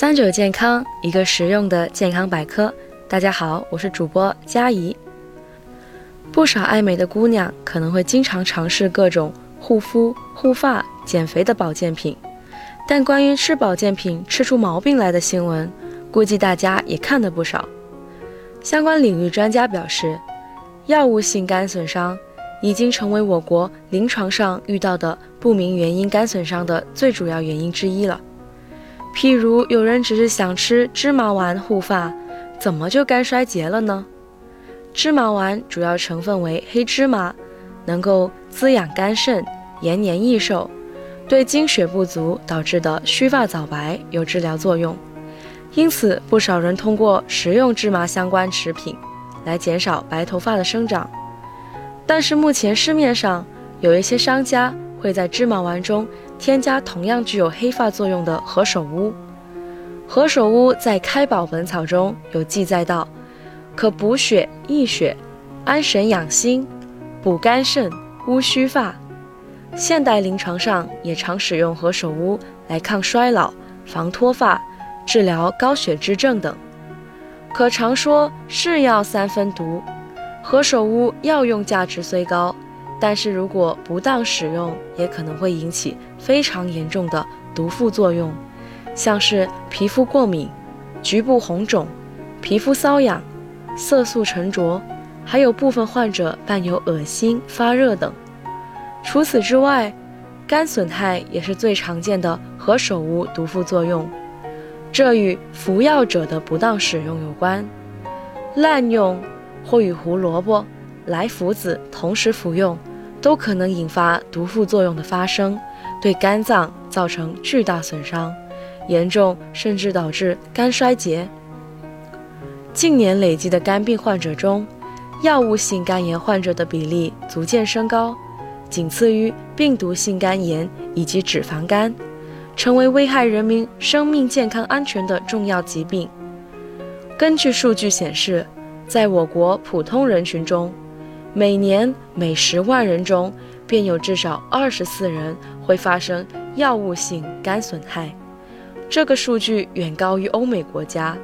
三九健康，一个实用的健康百科。大家好，我是主播佳怡。不少爱美的姑娘可能会经常尝试各种护肤、护发、减肥的保健品，但关于吃保健品吃出毛病来的新闻，估计大家也看得不少。相关领域专家表示，药物性肝损伤已经成为我国临床上遇到的不明原因肝损伤的最主要原因之一了。譬如有人只是想吃芝麻丸护发，怎么就肝衰竭了呢？芝麻丸主要成分为黑芝麻，能够滋养肝肾、延年益寿，对精血不足导致的须发早白有治疗作用。因此，不少人通过食用芝麻相关食品来减少白头发的生长。但是目前市面上有一些商家会在芝麻丸中。添加同样具有黑发作用的何首乌。何首乌在《开宝本草》中有记载到，可补血益血、安神养心、补肝肾、乌须发。现代临床上也常使用何首乌来抗衰老、防脱发、治疗高血脂症等。可常说是药三分毒，何首乌药用价值虽高。但是如果不当使用，也可能会引起非常严重的毒副作用，像是皮肤过敏、局部红肿、皮肤瘙痒、色素沉着，还有部分患者伴有恶心、发热等。除此之外，肝损害也是最常见的何首乌毒副作用，这与服药者的不当使用有关。滥用或与胡萝卜、莱菔子同时服用。都可能引发毒副作用的发生，对肝脏造成巨大损伤，严重甚至导致肝衰竭。近年累积的肝病患者中，药物性肝炎患者的比例逐渐升高，仅次于病毒性肝炎以及脂肪肝，成为危害人民生命健康安全的重要疾病。根据数据显示，在我国普通人群中，每年每十万人中，便有至少二十四人会发生药物性肝损害，这个数据远高于欧美国家。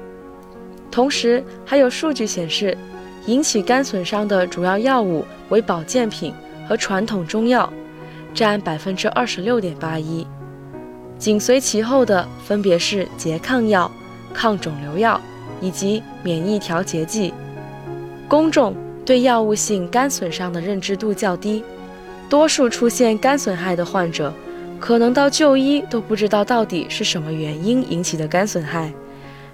同时，还有数据显示，引起肝损伤的主要药物为保健品和传统中药，占百分之二十六点八一，紧随其后的分别是拮抗药、抗肿瘤药以及免疫调节剂。公众。对药物性肝损伤的认知度较低，多数出现肝损害的患者，可能到就医都不知道到底是什么原因引起的肝损害，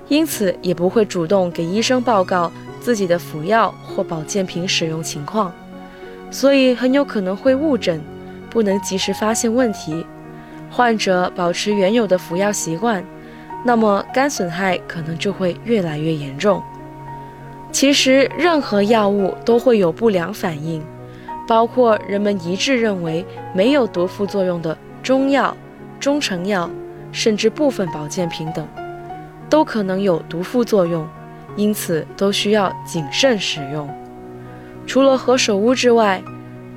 因此也不会主动给医生报告自己的服药或保健品使用情况，所以很有可能会误诊，不能及时发现问题。患者保持原有的服药习惯，那么肝损害可能就会越来越严重。其实，任何药物都会有不良反应，包括人们一致认为没有毒副作用的中药、中成药，甚至部分保健品等，都可能有毒副作用，因此都需要谨慎使用。除了何首乌之外，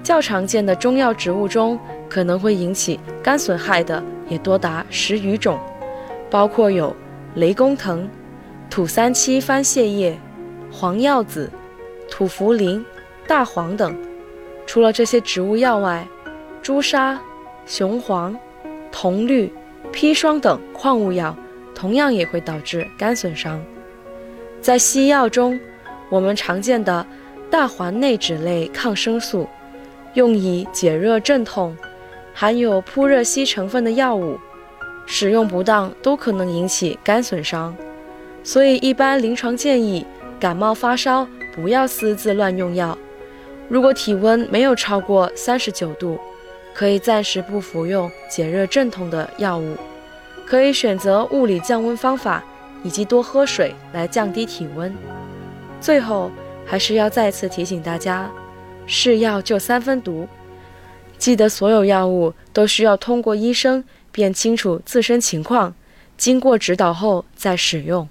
较常见的中药植物中可能会引起肝损害的也多达十余种，包括有雷公藤、土三七番泻叶。黄药子、土茯苓、大黄等，除了这些植物药外，朱砂、雄黄、铜绿、砒霜等矿物药同样也会导致肝损伤。在西药中，我们常见的大环内酯类抗生素，用以解热镇痛，含有扑热息成分的药物，使用不当都可能引起肝损伤，所以一般临床建议。感冒发烧不要私自乱用药。如果体温没有超过三十九度，可以暂时不服用解热镇痛的药物，可以选择物理降温方法以及多喝水来降低体温。最后还是要再次提醒大家，是药就三分毒，记得所有药物都需要通过医生辨清楚自身情况，经过指导后再使用。